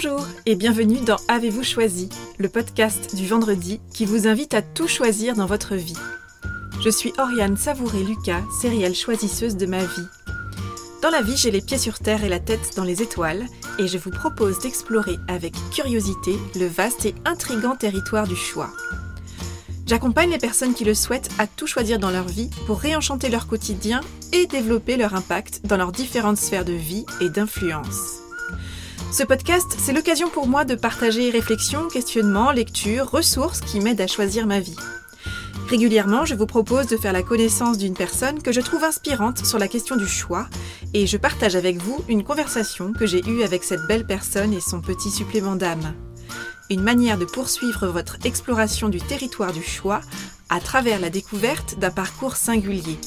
Bonjour et bienvenue dans Avez-vous choisi, le podcast du vendredi qui vous invite à tout choisir dans votre vie. Je suis Oriane Savouré-Lucas, céréale choisisseuse de ma vie. Dans la vie, j'ai les pieds sur terre et la tête dans les étoiles, et je vous propose d'explorer avec curiosité le vaste et intrigant territoire du choix. J'accompagne les personnes qui le souhaitent à tout choisir dans leur vie pour réenchanter leur quotidien et développer leur impact dans leurs différentes sphères de vie et d'influence. Ce podcast, c'est l'occasion pour moi de partager réflexions, questionnements, lectures, ressources qui m'aident à choisir ma vie. Régulièrement, je vous propose de faire la connaissance d'une personne que je trouve inspirante sur la question du choix et je partage avec vous une conversation que j'ai eue avec cette belle personne et son petit supplément d'âme. Une manière de poursuivre votre exploration du territoire du choix à travers la découverte d'un parcours singulier.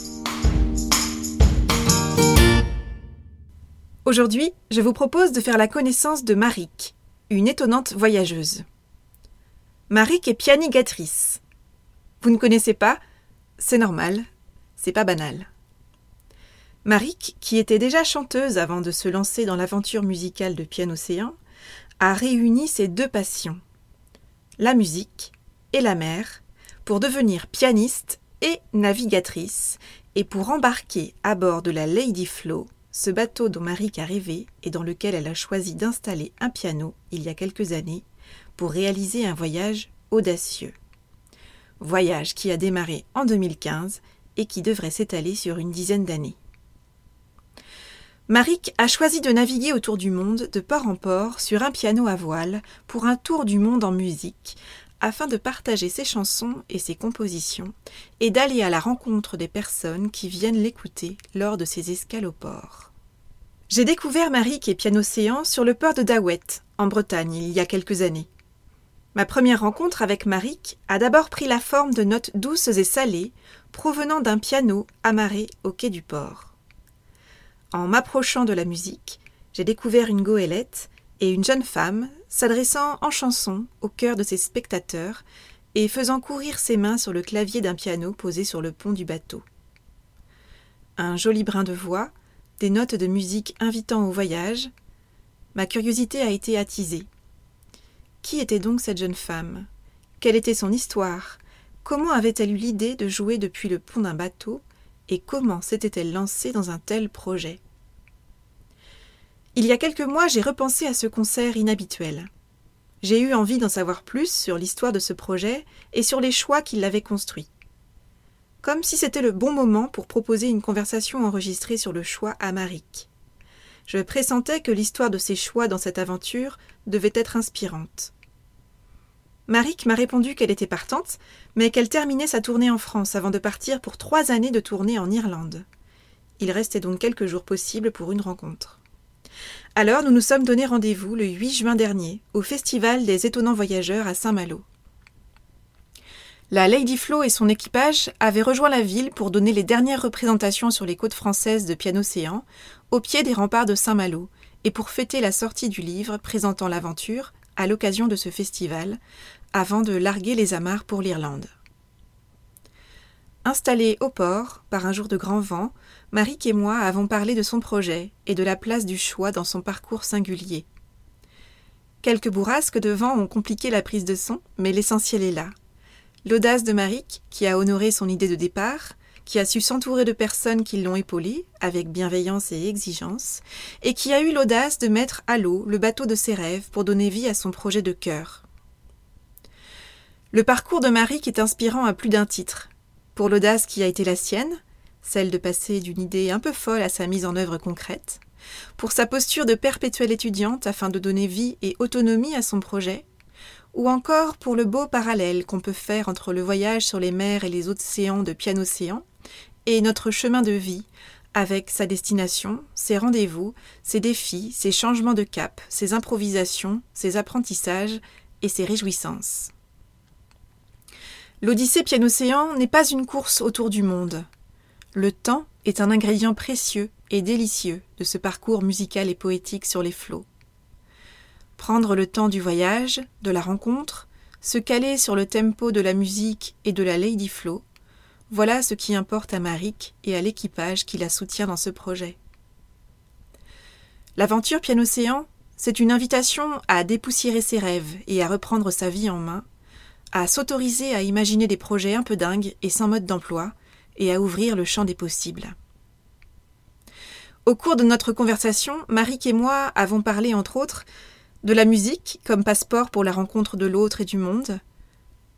Aujourd'hui, je vous propose de faire la connaissance de Marik, une étonnante voyageuse. Marik est pianigatrice. Vous ne connaissez pas? C'est normal, c'est pas banal. Marik, qui était déjà chanteuse avant de se lancer dans l'aventure musicale de Piano-Océan, a réuni ses deux passions, la musique et la mer, pour devenir pianiste et navigatrice, et pour embarquer à bord de la Lady Flow ce bateau dont Marie a rêvé et dans lequel elle a choisi d'installer un piano il y a quelques années pour réaliser un voyage audacieux. Voyage qui a démarré en 2015 et qui devrait s'étaler sur une dizaine d'années. Marik a choisi de naviguer autour du monde de port en port sur un piano à voile pour un tour du monde en musique afin de partager ses chansons et ses compositions et d'aller à la rencontre des personnes qui viennent l'écouter lors de ses escales au port. J'ai découvert Marik et Pianocéan sur le port de Dawet, en Bretagne, il y a quelques années. Ma première rencontre avec Marik a d'abord pris la forme de notes douces et salées provenant d'un piano amarré au quai du port. En m'approchant de la musique, j'ai découvert une goélette et une jeune femme s'adressant en chanson au cœur de ses spectateurs et faisant courir ses mains sur le clavier d'un piano posé sur le pont du bateau. Un joli brin de voix, des notes de musique invitant au voyage, ma curiosité a été attisée. Qui était donc cette jeune femme? Quelle était son histoire? Comment avait-elle eu l'idée de jouer depuis le pont d'un bateau? Et comment s'était-elle lancée dans un tel projet? Il y a quelques mois, j'ai repensé à ce concert inhabituel. J'ai eu envie d'en savoir plus sur l'histoire de ce projet et sur les choix qui l'avaient construit. Comme si c'était le bon moment pour proposer une conversation enregistrée sur le choix à Marik. Je pressentais que l'histoire de ses choix dans cette aventure devait être inspirante. Marik m'a répondu qu'elle était partante, mais qu'elle terminait sa tournée en France avant de partir pour trois années de tournée en Irlande. Il restait donc quelques jours possibles pour une rencontre. Alors nous nous sommes donné rendez-vous le 8 juin dernier au Festival des étonnants voyageurs à Saint-Malo. La Lady Flo et son équipage avaient rejoint la ville pour donner les dernières représentations sur les côtes françaises de Piano-Océan, au pied des remparts de Saint-Malo, et pour fêter la sortie du livre présentant l'aventure à l'occasion de ce festival, avant de larguer les amarres pour l'Irlande. Installé au port, par un jour de grand vent, Marik et moi avons parlé de son projet et de la place du choix dans son parcours singulier. Quelques bourrasques de vent ont compliqué la prise de son, mais l'essentiel est là. L'audace de Marik, qui a honoré son idée de départ, qui a su s'entourer de personnes qui l'ont épaulé, avec bienveillance et exigence, et qui a eu l'audace de mettre à l'eau le bateau de ses rêves pour donner vie à son projet de cœur. Le parcours de Marik est inspirant à plus d'un titre, pour l'audace qui a été la sienne, celle de passer d'une idée un peu folle à sa mise en œuvre concrète, pour sa posture de perpétuelle étudiante afin de donner vie et autonomie à son projet, ou encore pour le beau parallèle qu'on peut faire entre le voyage sur les mers et les océans de Piano-Océan et notre chemin de vie, avec sa destination, ses rendez-vous, ses défis, ses changements de cap, ses improvisations, ses apprentissages et ses réjouissances. L'Odyssée Piano-Océan n'est pas une course autour du monde. Le temps est un ingrédient précieux et délicieux de ce parcours musical et poétique sur les flots. Prendre le temps du voyage, de la rencontre, se caler sur le tempo de la musique et de la Lady Flow, voilà ce qui importe à Marik et à l'équipage qui la soutient dans ce projet. L'aventure Piano-Océan, C'est une invitation à dépoussiérer ses rêves et à reprendre sa vie en main, à s'autoriser à imaginer des projets un peu dingues et sans mode d'emploi, et à ouvrir le champ des possibles. Au cours de notre conversation, Marik et moi avons parlé, entre autres, de la musique comme passeport pour la rencontre de l'autre et du monde,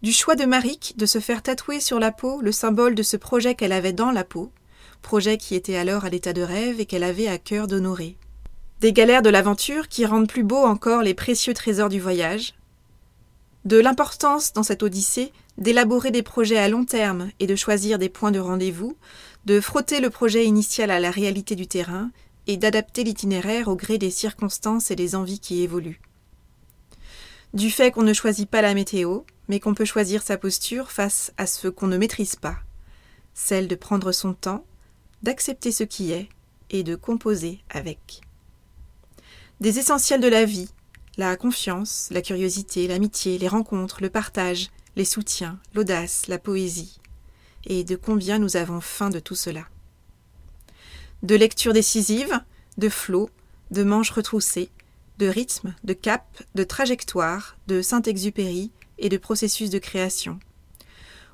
du choix de Marik de se faire tatouer sur la peau le symbole de ce projet qu'elle avait dans la peau, projet qui était alors à l'état de rêve et qu'elle avait à cœur d'honorer, des galères de l'aventure qui rendent plus beaux encore les précieux trésors du voyage, de l'importance dans cette odyssée d'élaborer des projets à long terme et de choisir des points de rendez-vous, de frotter le projet initial à la réalité du terrain et d'adapter l'itinéraire au gré des circonstances et des envies qui évoluent. Du fait qu'on ne choisit pas la météo, mais qu'on peut choisir sa posture face à ce qu'on ne maîtrise pas, celle de prendre son temps, d'accepter ce qui est et de composer avec des essentiels de la vie, la confiance, la curiosité, l'amitié, les rencontres, le partage, les soutiens, l'audace, la poésie, et de combien nous avons faim de tout cela. De lecture décisive, de flot, de manches retroussées, de rythme, de cap, de trajectoire, de Saint-Exupéry et de processus de création.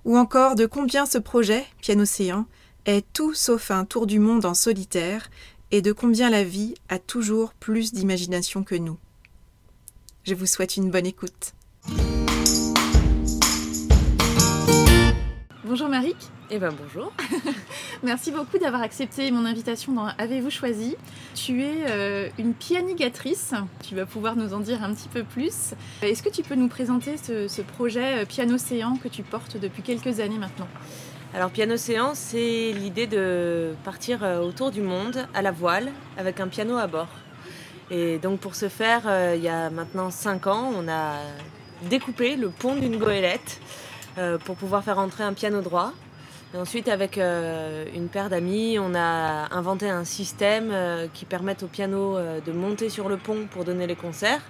Ou encore de combien ce projet, Piano-Océan, est tout sauf un tour du monde en solitaire et de combien la vie a toujours plus d'imagination que nous. Je vous souhaite une bonne écoute. Bonjour Marik. Eh ben bonjour. Merci beaucoup d'avoir accepté mon invitation dans Avez-vous choisi Tu es euh, une pianigatrice. Tu vas pouvoir nous en dire un petit peu plus. Est-ce que tu peux nous présenter ce, ce projet euh, Piano Océan que tu portes depuis quelques années maintenant? Alors Piano Océan, c'est l'idée de partir euh, autour du monde à la voile avec un piano à bord. Et donc pour ce faire, il y a maintenant 5 ans, on a découpé le pont d'une goélette pour pouvoir faire entrer un piano droit. Ensuite, avec une paire d'amis, on a inventé un système qui permet au piano de monter sur le pont pour donner les concerts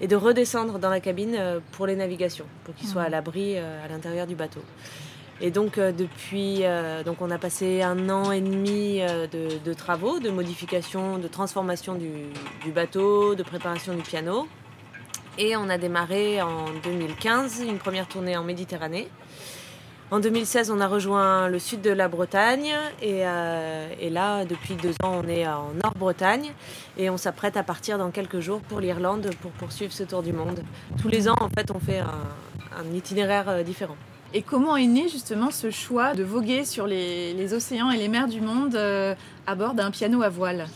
et de redescendre dans la cabine pour les navigations, pour qu'il soit à l'abri à l'intérieur du bateau. Et donc euh, euh, on a passé un an et demi euh, de, travaux, de modification, de transformation du, bateau, de préparation du piano. Et on a démarré en 2015 une première tournée en Méditerranée. En 2016, on a rejoint le sud de la Bretagne et, là, depuis deux ans, on est en Nord-Bretagne et on s'apprête à partir dans quelques jours pour l'Irlande pour poursuivre ce tour du monde. Tous les ans, en fait, on fait un itinéraire différent. Et comment est né justement ce choix de voguer sur les, océans et les mers du monde euh, à bord d'un piano à voile?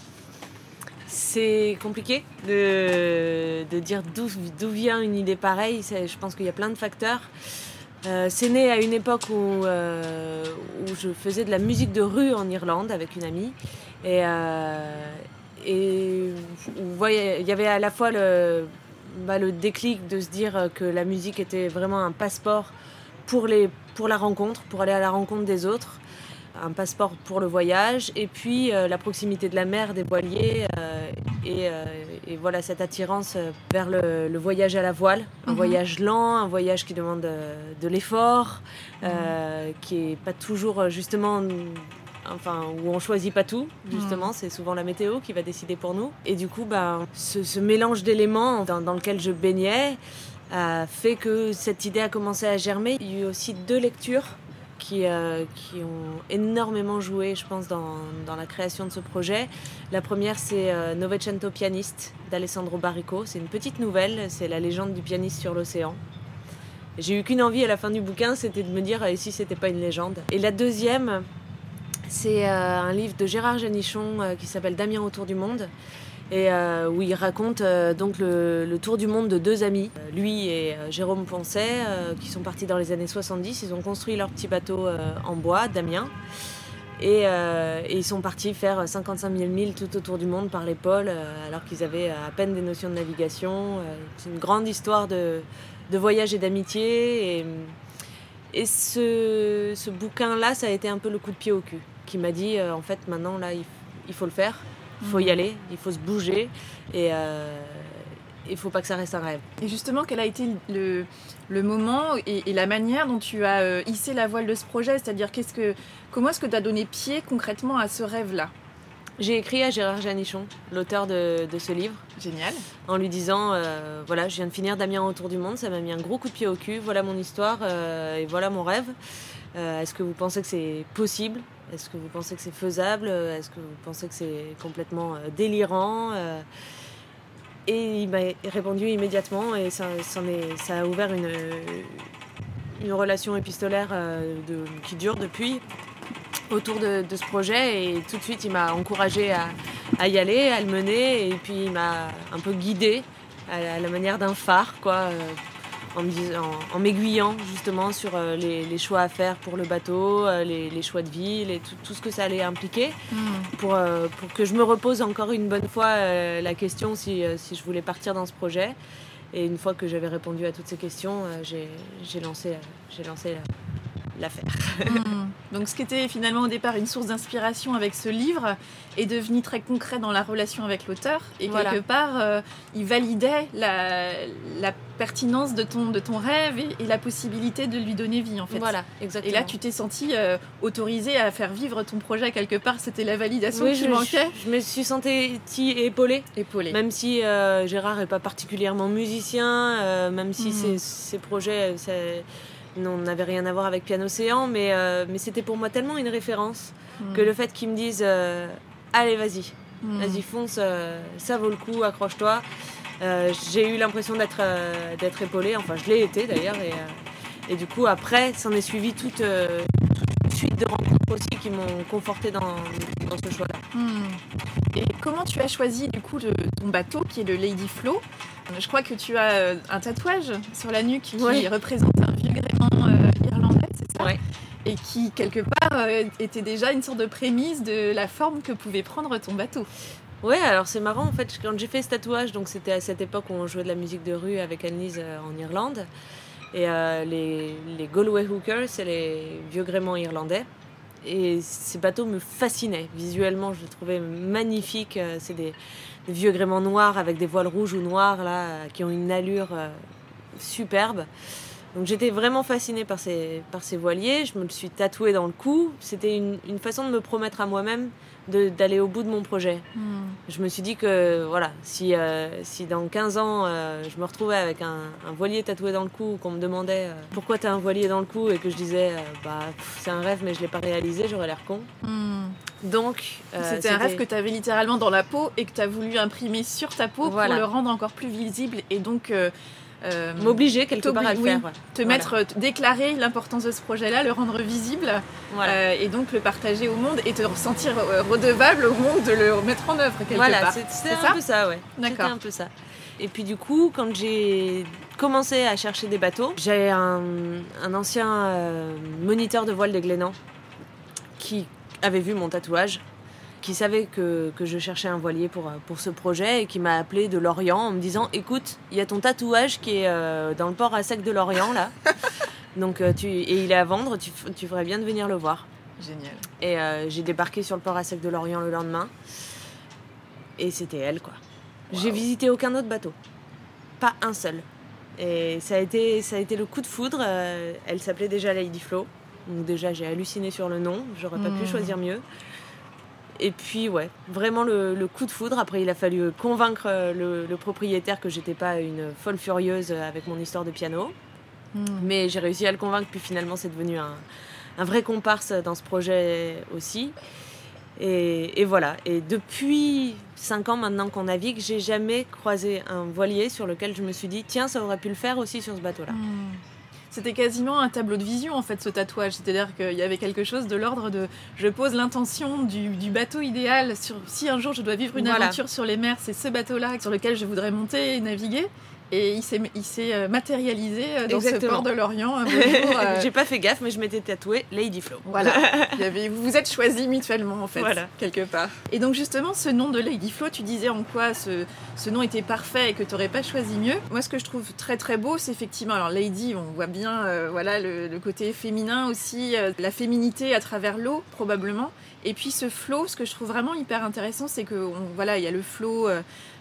C'est compliqué de, dire d'où vient une idée pareille. Je pense qu'il y a plein de facteurs. Euh, c'est né à une époque où, euh, où, je faisais de la musique de rue en Irlande avec une amie. Et, et il y avait à la fois le, bah, le déclic de se dire que la musique était vraiment un passeport pour la rencontre, pour aller à la rencontre des autres, un passeport pour le voyage, et puis euh, la proximité de la mer, des voiliers, euh, euh, et, voilà cette attirance vers le, voyage à la voile, un mhm. voyage lent, un voyage qui demande de l'effort, mhm. qui est pas toujours justement enfin où on choisit pas tout justement c'est souvent la météo qui va décider pour nous et du coup ben, ce, mélange d'éléments dans, lequel je baignais a fait que cette idée a commencé à germer. Il y a eu aussi deux lectures qui, euh, qui ont énormément joué, je pense, dans, dans, la création de ce projet. La première, c'est euh, Novecento Pianiste d'Alessandro Barrico. C'est une petite nouvelle, c'est la légende du pianiste sur l'océan. J'ai eu qu'une envie à la fin du bouquin, c'était de me dire si c'était pas une légende? Et la deuxième, c'est euh, un livre de Gérard Genichon qui s'appelle Damien autour du monde et euh, où il raconte euh, donc le, tour du monde de deux amis, lui et euh, Jérôme Poncet, qui sont partis dans les années 70. Ils ont construit leur petit bateau en bois, Damien. Et, ils sont partis faire 55 000 milles tout autour du monde par les pôles, alors qu'ils avaient à peine des notions de navigation. C'est une grande histoire de, voyage et d'amitié. Et, ce bouquin-là, ça a été un peu le coup de pied au cul, qui m'a dit, en fait, maintenant, là, il faut le faire. Il faut y aller, il faut se bouger et euh, il ne faut pas que ça reste un rêve. Et justement, quel a été le, le moment et, la manière dont tu as euh, hissé la voile de ce projet? C'est-à-dire, qu'est-ce que, comment est-ce que tu as donné pied concrètement à ce rêve-là? J'ai écrit à Gérard Janichon, l'auteur de, ce livre. Génial. En lui disant euh, voilà, je viens de finir Damien autour du monde, ça m'a mis un gros coup de pied au cul, voilà mon histoire euh, et voilà mon rêve. Est-ce que vous pensez que c'est possible? Est-ce que vous pensez que c'est faisable? Est-ce que vous pensez que c'est complètement délirant Et il m'a répondu immédiatement et ça, a ouvert une, une relation épistolaire de, qui dure depuis autour de, ce projet. Et tout de suite il m'a encouragé à, y aller, à le mener. Et puis il m'a un peu guidé à la manière d'un phare quoi, euh, en m'aiguillant justement sur euh, les, choix à faire pour le bateau, euh, les, choix de ville et tout, ce que ça allait impliquer hmm. pour, pour que je me repose encore une bonne fois la question si, si, je voulais partir dans ce projet. Et une fois que j'avais répondu à toutes ces questions, j'ai lancé, lancé l'affaire. Hmm. Donc ce qui était finalement au départ une source d'inspiration avec ce livre est devenu très concret dans la relation avec l'auteur et quelque part euh, il validait la, pertinence de ton, de ton rêve et, la possibilité de lui donner vie en fait. Voilà, exactement. Et là tu t'es senti euh, autorisé à faire vivre ton projet quelque part, c'était la validation qui je, manquait. Je, me suis sentie épaulée. Épaulée. Même si euh, Gérard n'est pas particulièrement musicien, même si hmm. ses, projets on n'avait rien à voir avec Piano Océan, mais, euh, mais c'était pour moi tellement une référence que le fait qu'ils me disent euh, Allez, vas-y, hmm. vas-y, fonce, euh, ça vaut le coup, accroche-toi. j'ai eu l'impression d'être d'être épaulée, enfin, je l'ai été d'ailleurs, et, et, du coup, après, s'en est suivi toute, une suite de rencontres aussi qui m'ont conforté dans, dans ce choix-là. Hmm. Et comment tu as choisi du coup ton bateau qui est le Lady Flow Je crois que tu as un tatouage sur la nuque qui représente et qui, quelque part, euh, était déjà une sorte de prémisse de la forme que pouvait prendre ton bateau. Ouais, alors c'est marrant en fait, quand j'ai fait ce tatouage, donc c'était à cette époque où on jouait de la musique de rue avec Annelise euh, en Irlande. Et euh, les, les Galway Hookers, c'est les vieux gréments irlandais. Et ces bateaux me fascinaient. Visuellement, je les trouvais magnifiques. C'est des, vieux gréments noirs avec des voiles rouges ou noires là, qui ont une allure superbe. Donc j'étais vraiment fascinée par ces, par ces voiliers, je me le suis tatoué dans le cou. C'était une, une façon de me promettre à moi-même d'aller au bout de mon projet. Hmm. Je me suis dit que voilà, si, euh, si dans 15 ans euh, je me retrouvais avec un, un, voilier tatoué dans le cou, qu'on me demandait euh, pourquoi tu as un voilier dans le cou et que je disais bah c'est un rêve mais je l'ai pas réalisé, j'aurais l'air con. Hmm. Donc c'était un rêve que tu avais littéralement dans la peau et que tu as voulu imprimer sur ta peau pour le rendre encore plus visible et donc euh, m'obliger quelque part à le faire. Te mettre, euh, déclarer l'importance de ce projet-là, le rendre visible euh, et donc le partager au monde et te sentir redevable au monde de le mettre en œuvre quelque voilà, part. c'est un peu ça, ouais. D'accord. un peu ça. Et puis du coup, quand j'ai commencé à chercher des bateaux, j'ai un, un, ancien moniteur de voile de Glénan qui avait vu mon tatouage qui savait que, que, je cherchais un voilier pour, pour ce projet et qui m'a appelé de Lorient en me disant écoute, il y a ton tatouage qui est euh, dans le port à sec de Lorient là. Donc euh, tu et il est à vendre, tu, tu ferais bien de venir le voir. Génial. Et euh, j'ai débarqué sur le port à sec de Lorient le lendemain. Et c'était elle quoi. J'ai visité aucun autre bateau. Pas un seul. Et ça a été, ça a été le coup de foudre. elle s'appelait déjà Lady Flo. Donc déjà j'ai halluciné sur le nom. J'aurais pas pu hmm. choisir mieux. Et puis, ouais, vraiment le, coup de foudre. Après, il a fallu convaincre euh, le, propriétaire que j'étais pas une folle furieuse avec mon histoire de piano. Hmm. Mais j'ai réussi à le convaincre, puis finalement, c'est devenu un, vrai comparse dans ce projet aussi. Et, voilà. Et depuis 5 ans maintenant qu'on navigue, j'ai jamais croisé un voilier sur lequel je me suis dit, tiens, ça aurait pu le faire aussi sur ce bateau-là. Hmm. C'était quasiment un tableau de vision en fait ce tatouage. C'est-à-dire qu'il y avait quelque chose de l'ordre de je pose l'intention du, bateau idéal sur si un jour je dois vivre une aventure sur les mers, c'est ce bateau-là sur lequel je voudrais monter et naviguer. Et il s'est, il s'est euh, matérialisé euh, dans ce port de Lorient. Euh. J'ai pas fait gaffe, mais je m'étais tatoué Lady Flow. Voilà. vous vous êtes choisis mutuellement, en fait, quelque part. Et donc, justement, ce nom de Lady Flow, tu disais en quoi ce, ce nom était parfait et que tu n'aurais pas choisi mieux. Moi, ce que je trouve très très beau, c'est effectivement, alors Lady, on voit bien voilà, le, côté féminin aussi, la féminité à travers l'eau, probablement. Et puis ce flow, ce que je trouve vraiment hyper intéressant, c'est que voilà, il y a le flow,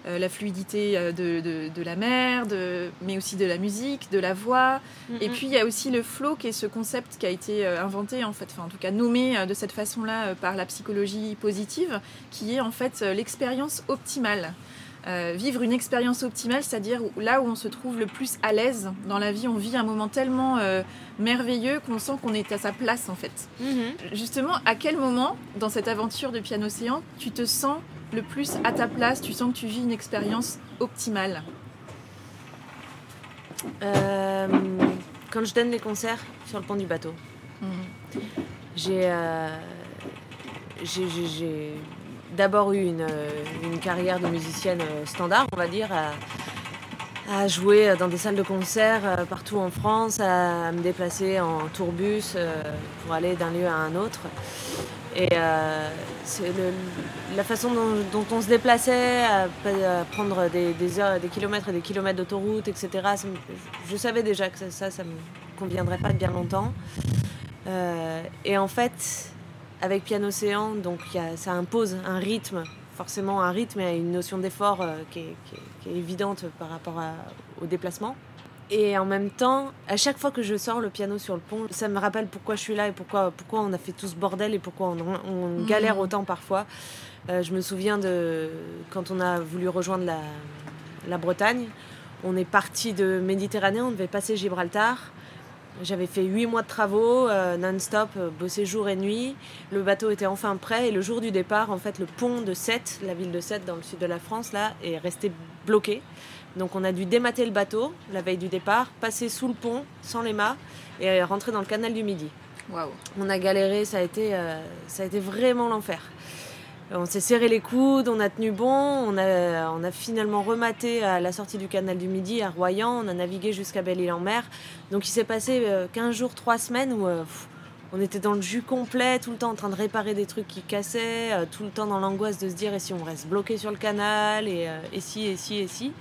euh, euh, la fluidité euh, de, de, la mer, de, mais aussi de la musique, de la voix. Et puis il y a aussi le flow, qui est ce concept qui a été inventé, en fait, enfin en tout cas nommé de cette façon-là par la psychologie positive, qui est en fait l'expérience optimale. Euh, vivre une expérience optimale, c'est-à-dire là où on se trouve le plus à l'aise dans la vie, on vit un moment tellement euh, merveilleux qu'on sent qu'on est à sa place en fait. Mhm. Justement, à quel moment dans cette aventure de piano océan tu te sens le plus à ta place, tu sens que tu vis une expérience optimale? Euh, Quand je donne les concerts sur le pont du bateau. Mhm. J'ai j'ai d'abord eu une, euh, une, carrière de musicienne euh, standard, on va dire, à, jouer dans des salles de concert euh, partout en France, à, me déplacer en tourbus pour aller d'un lieu à un autre. Et c'est la façon dont, on se déplaçait, à, prendre des, heures, des kilomètres et des kilomètres d'autoroute, etc. je savais déjà que ça, ça, ne me conviendrait pas de bien longtemps. et en fait, avec Piano Océan, donc ça impose un rythme, forcément un rythme et une notion d'effort euh, qui, est, évidente par rapport au déplacement. Et en même temps, à chaque fois que je sors le piano sur le pont, ça me rappelle pourquoi je suis là et pourquoi, pourquoi on a fait tout ce bordel et pourquoi on, mmh. galère autant parfois. Euh, je me souviens de quand on a voulu rejoindre la, la Bretagne. On est parti de Méditerranée, on devait passer Gibraltar. J'avais fait huit mois de travaux euh, non-stop, euh, bossé jour et nuit. Le bateau était enfin prêt et le jour du départ, en fait, le pont de Sète, la ville de Sète dans le sud de la France, là, est resté bloqué. Donc on a dû démater le bateau la veille du départ, passer sous le pont sans les mâts et rentrer dans le canal du Midi. Waouh. On a galéré, ça a été, euh, ça a été vraiment l'enfer. On s'est serré les coudes, on a tenu bon, on a, finalement rematé à la sortie du canal du Midi à Royan, on a navigué jusqu'à Belle-Île-en-Mer. Donc il s'est passé 15 euh, jours, 3 semaines où euh, on était dans le jus complet, tout le temps en train de réparer des trucs qui cassaient, euh, tout le temps dans l'angoisse de se dire et si on reste bloqué sur le canal, et, si, et si, et si.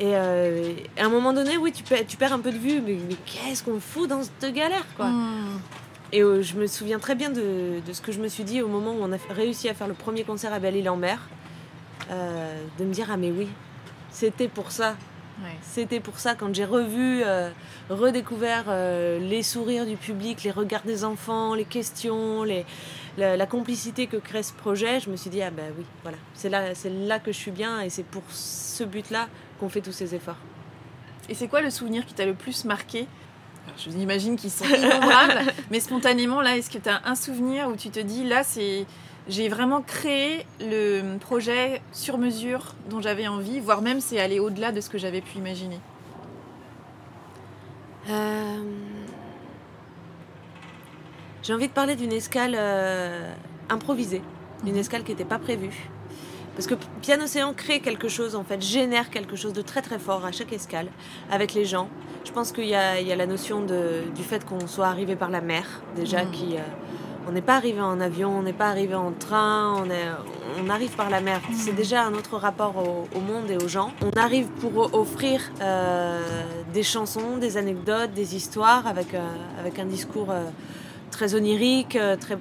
Et à un moment donné, oui, tu, perds, tu perds un peu de vue, mais, qu'est-ce qu'on fout dans cette galère, quoi hmm. Et euh, je me souviens très bien de, ce que je me suis dit au moment où on a réussi à faire le premier concert à Belle-Île-en-Mer. Euh, de me dire, ah mais oui, c'était pour ça. C'était pour ça, quand j'ai revu, euh, redécouvert les sourires du public, les regards des enfants, les questions, les, la, complicité que crée ce projet, je me suis dit, ah ben oui, voilà, c'est là, là que je suis bien et c'est pour ce but-là qu'on fait tous ces efforts. Et c'est quoi le souvenir qui t'a le plus marqué je vous imagine qu'ils sont innombrables, mais spontanément, là, est-ce que tu as un souvenir où tu te dis, là, c'est j'ai vraiment créé le projet sur mesure dont j'avais envie, voire même c'est aller au-delà de ce que j'avais pu imaginer? Euh, J'ai envie de parler d'une escale euh, improvisée, d'une mhm. escale qui n'était pas prévue. Parce que Piano Océan crée quelque chose, en fait, génère quelque chose de très très fort à chaque escale, avec les gens. Je pense qu'il y, a, la notion du fait qu'on soit arrivé par la mer, déjà, mm. qui. Euh, on n'est pas arrivé en avion, on n'est pas arrivé en train, on, est, on arrive par la mer. C'est mm. déjà un autre rapport au, monde et aux gens. On arrive pour offrir euh, des chansons, des anecdotes, des histoires avec, euh, avec un discours très onirique, très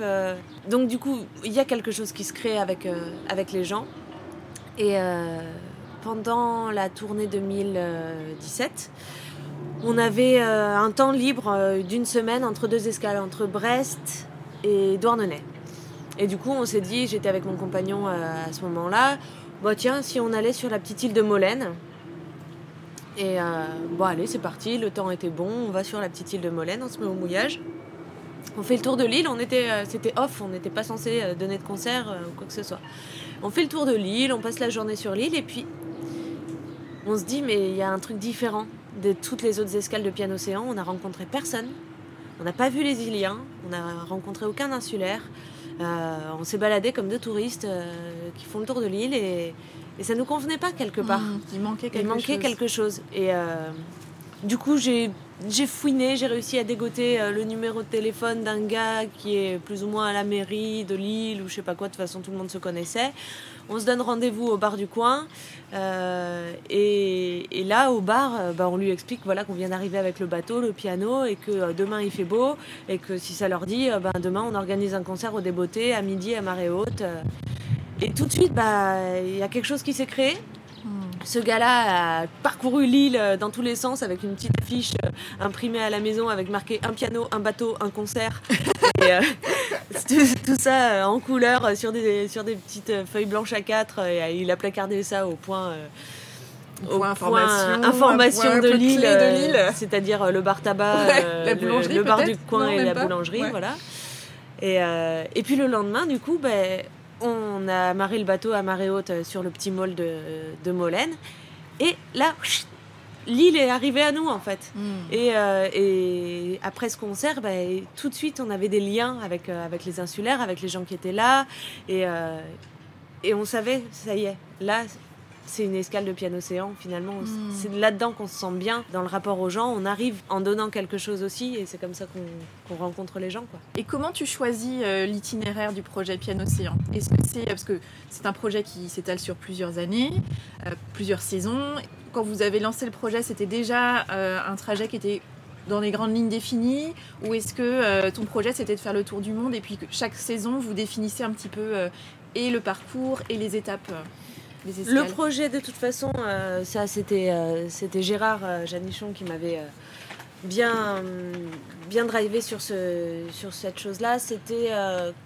Euh. Donc du coup, il y a quelque chose qui se crée avec, euh, avec les gens. Et euh, pendant la tournée 2017, on avait un temps libre d'une semaine entre deux escales, entre Brest et Douarnenez. Et du coup, on s'est dit, j'étais avec mon compagnon à ce moment-là, bah tiens, si on allait sur la petite île de Molène. Et bon, allez, c'est parti, le temps était bon, on va sur la petite île de Molène, on se met au mouillage. On fait le tour de l'île, on était, euh, c'était off, on n'était pas censé euh, donner de concert euh, ou quoi que ce soit. On fait le tour de l'île, on passe la journée sur l'île et puis on se dit mais il y a un truc différent de toutes les autres escales de Piano Océan. On n'a rencontré personne, on n'a pas vu les Iliens, on n'a rencontré aucun insulaire. on s'est baladé comme deux touristes qui font le tour de l'île et, et ça nous convenait pas quelque part. Mmh, il manquait quelque il manquait chose. quelque chose. Et du coup, j'ai fouiné, j'ai réussi à dégoter euh, le numéro de téléphone d'un gars qui est plus ou moins à la mairie de Lille ou je sais pas quoi. De toute façon, tout le monde se connaissait. On se donne rendez-vous au bar du coin. Euh, et, là, au bar, euh, bah, on lui explique voilà, qu'on vient d'arriver avec le bateau, le piano, et que demain il fait beau. Et que si ça leur dit, bah, demain on organise un concert au Débeauté à midi à marée haute. Et tout de suite, bah, il y a quelque chose qui s'est créé. Ce gars-là a parcouru l'île euh, dans tous les sens avec une petite affiche euh, imprimée à la maison avec marqué un piano, un bateau, un concert. Et, euh, tout, ça en couleur sur des, sur des petites feuilles blanches à quatre. Et il a placardé ça au point. au point information, information de l'île, c'est-à-dire le bar tabac, le, bar du coin et la boulangerie, voilà. Et, et, puis le lendemain, du coup, ben, on a amarré le bateau à marée haute euh, sur le petit môle de, de Molène. Et là, l'île est arrivée à nous en fait. Hmm. Euh, et, après ce concert, bah, tout de suite on avait des liens avec, euh, avec les insulaires, avec les gens qui étaient là. Et, et on savait, ça y est, là c'est une escale de piano océan finalement. Hmm. C'est là-dedans qu'on se sent bien dans le rapport aux gens. On arrive en donnant quelque chose aussi et c'est comme ça qu'on rencontre les gens. Quoi. Et comment tu choisis euh, l'itinéraire du projet Piano Océan Est-ce que c'est parce que c'est un projet qui s'étale sur plusieurs années, euh, plusieurs saisons. Quand vous avez lancé le projet, c'était déjà euh, un trajet qui était dans les grandes lignes définies Ou est-ce que ton projet c'était de faire le tour du monde et puis que chaque saison vous définissez un petit peu et le parcours et les étapes? Le projet, de toute façon, euh, ça c'était euh, c'était Gérard euh, Janichon qui m'avait bien bien drivé sur ce sur cette chose-là. C'était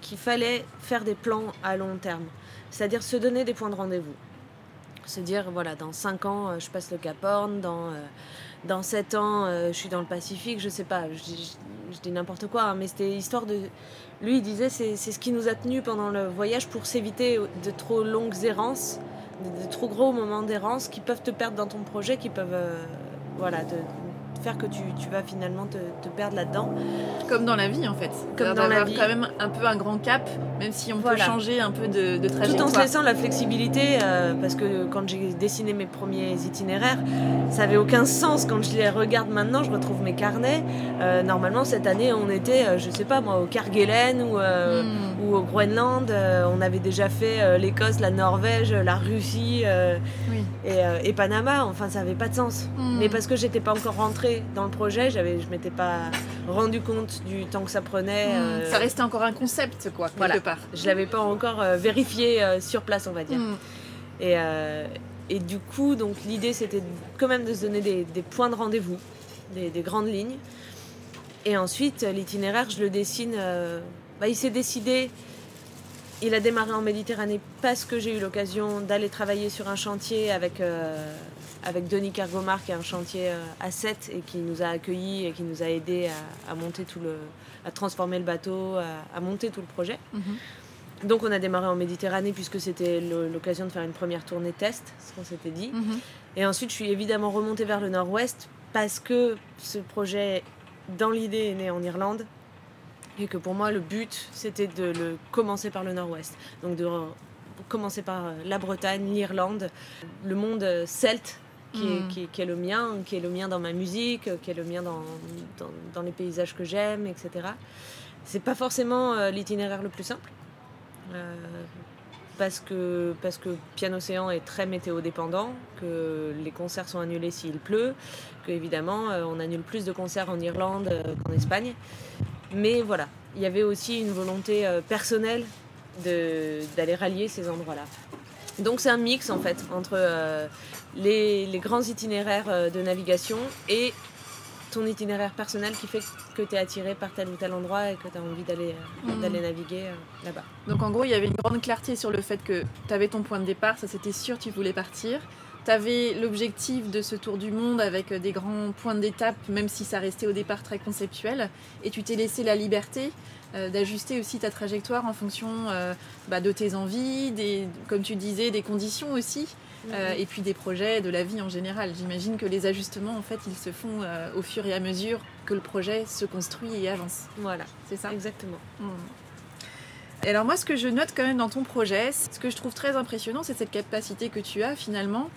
qu'il fallait faire des plans à long terme, c'est-à-dire se donner des points de rendez-vous, se dire voilà dans 5 ans je passe le Cap Horn, dans dans 7 ans je suis dans le Pacifique, je sais pas, je, dis n'importe quoi, hein, mais c'était histoire de lui, il disait c'est ce qui nous a tenus pendant le voyage pour s'éviter de trop longues errances des, trop gros moments d'errance qui peuvent te perdre dans ton projet, qui peuvent euh, voilà, te, faire que tu, tu vas finalement te, te perdre là-dedans. Comme dans la vie en fait. Comme dans la vie. quand même un peu un grand cap, même si on peut changer un peu de, de trajectoire. Tout en se laissant la flexibilité, euh, parce que quand j'ai dessiné mes premiers itinéraires, ça avait aucun sens. Quand je les regarde maintenant, je retrouve mes carnets. Euh, normalement, cette année, on était, je sais pas moi, au Kerguelen ou, hmm. Ou au Groenland. on avait déjà fait l'Écosse, la Norvège, la Russie et, et, Panama. Enfin, ça avait pas de sens. Hmm. Mais parce que j'étais pas encore rentrée dans le projet. J'avais, je m'étais pas rendu compte du temps que ça prenait. Hmm. Euh, ça restait encore un concept, quoi, quelque voilà. part. Je l'avais pas encore euh, vérifié euh, sur place, on va dire. Hmm. Et, et, du coup, donc l'idée, c'était quand même de se donner des, points de rendez-vous, des, grandes lignes. Et ensuite, l'itinéraire, je le dessine. Bah, il s'est décidé. Il a démarré en Méditerranée parce que j'ai eu l'occasion d'aller travailler sur un chantier avec avec Denis Cargomar qui est un chantier euh, à 7 et qui nous a accueillis et qui nous a aidé à, monter tout le, à transformer le bateau, à, monter tout le projet. Mhm. Donc on a démarré en Méditerranée puisque c'était l'occasion de faire une première tournée test, ce qu'on s'était dit. Mhm. Et ensuite je suis évidemment remontée vers le nord-ouest parce que ce projet, dans l'idée, est né en Irlande. Et que pour moi le but c'était de le commencer par le nord-ouest. Donc de commencer par la Bretagne, l'Irlande, le monde celte Mm. qui, est, le mien, qui est le mien dans ma musique, qui est le mien dans, dans, les paysages que j'aime, etc. C'est pas forcément euh, l'itinéraire le plus simple. Euh, parce que, parce que Piano Océan est très météo dépendant, que les concerts sont annulés s'il pleut, que évidemment euh, on annule plus de concerts en Irlande qu'en Espagne. Mais voilà, il y avait aussi une volonté personnelle d'aller rallier ces endroits-là. Donc c'est un mix en fait entre euh, les, grands itinéraires euh, de navigation et ton itinéraire personnel qui fait que tu es attiré par tel ou tel endroit et que tu as envie d'aller euh, mm. d'aller naviguer là-bas. Donc en gros, il y avait une grande clarté sur le fait que tu avais ton point de départ, ça c'était sûr, tu voulais partir. Tu avais l'objectif de ce tour du monde avec des grands points d'étape, même si ça restait au départ très conceptuel, et tu t'es laissé la liberté euh, d'ajuster aussi ta trajectoire en fonction euh, bah, de tes envies, des, comme tu disais, des conditions aussi, euh, et puis des projets, de la vie en général. J'imagine que les ajustements, en fait, ils se font au fur et à mesure que le projet se construit et avance. Voilà, c'est ça? Exactement. Hmm. Et alors moi, ce que je note quand même dans ton projet, ce que je trouve très impressionnant, c'est cette capacité que tu as finalement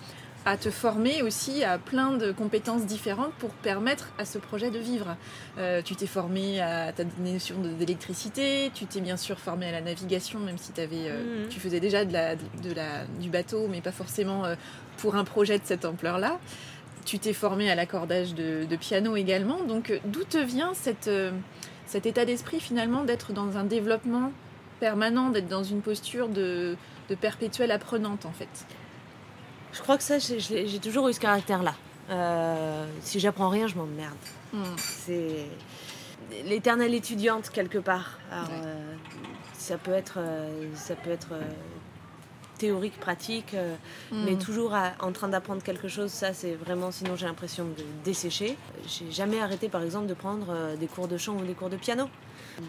à te former aussi à plein de compétences différentes pour permettre à ce projet de vivre. Euh, tu t'es formé à ta notion d'électricité, tu t'es bien sûr formé à la navigation, même si avais, euh, mhm. tu faisais déjà de la, de la, du bateau, mais pas forcément euh, pour un projet de cette ampleur-là. Tu t'es formé à l'accordage de, de, piano également. Donc d'où te vient cette, cet état d'esprit finalement d'être dans un développement permanent, d'être dans une posture de, de perpétuelle apprenante en fait je crois que ça, j'ai toujours eu ce caractère-là. Euh, si j'apprends rien, je m'emmerde. Hmm. C'est l'éternelle étudiante quelque part. Euh, ça peut être, euh, ça peut être théorique, pratique, hmm. mais toujours en train d'apprendre quelque chose. Ça, c'est vraiment. Sinon, j'ai l'impression de dessécher. J'ai jamais arrêté, par exemple, de prendre des cours de chant ou des cours de piano.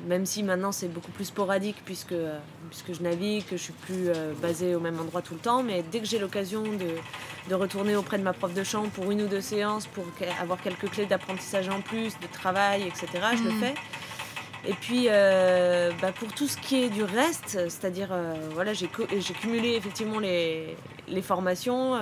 Même si maintenant c'est beaucoup plus sporadique puisque, euh, puisque je navigue, que je suis plus euh, basée au même endroit tout le temps, mais dès que j'ai l'occasion de, de, retourner auprès de ma prof de chant pour une ou deux séances, pour avoir quelques clés d'apprentissage en plus, de travail, etc., je le mm. fais. Et puis, euh, bah, pour tout ce qui est du reste, c'est-à-dire, voilà, j'ai cumulé effectivement les, formations.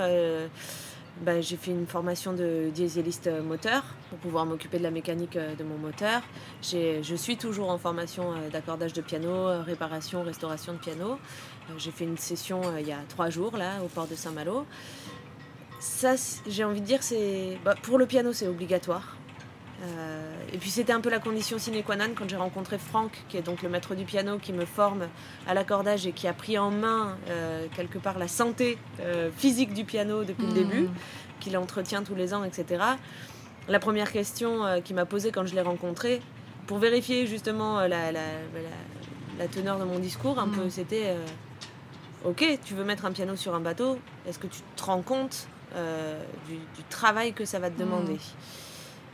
Bah, j'ai fait une formation de dieseliste moteur pour pouvoir m'occuper de la mécanique euh, de mon moteur. Je suis toujours en formation euh, d'accordage de piano, euh, réparation, restauration de piano. J'ai fait une session il y a trois jours là au port de Saint-Malo. Ça, j'ai envie de dire, c'est bah, pour le piano, c'est obligatoire. Et puis c'était un peu la condition sine qua non quand j'ai rencontré Franck, qui est donc le maître du piano, qui me forme à l'accordage et qui a pris en main quelque part la santé physique du piano depuis le mmh. début, qu'il entretient tous les ans, etc la première question euh, qu'il m'a posée quand je l'ai rencontré, pour vérifier justement euh, la, la, teneur de mon discours, un peu, mm. c'était euh, Ok, tu veux mettre un piano sur un bateau, est-ce que tu te rends compte du, travail que ça va te demander?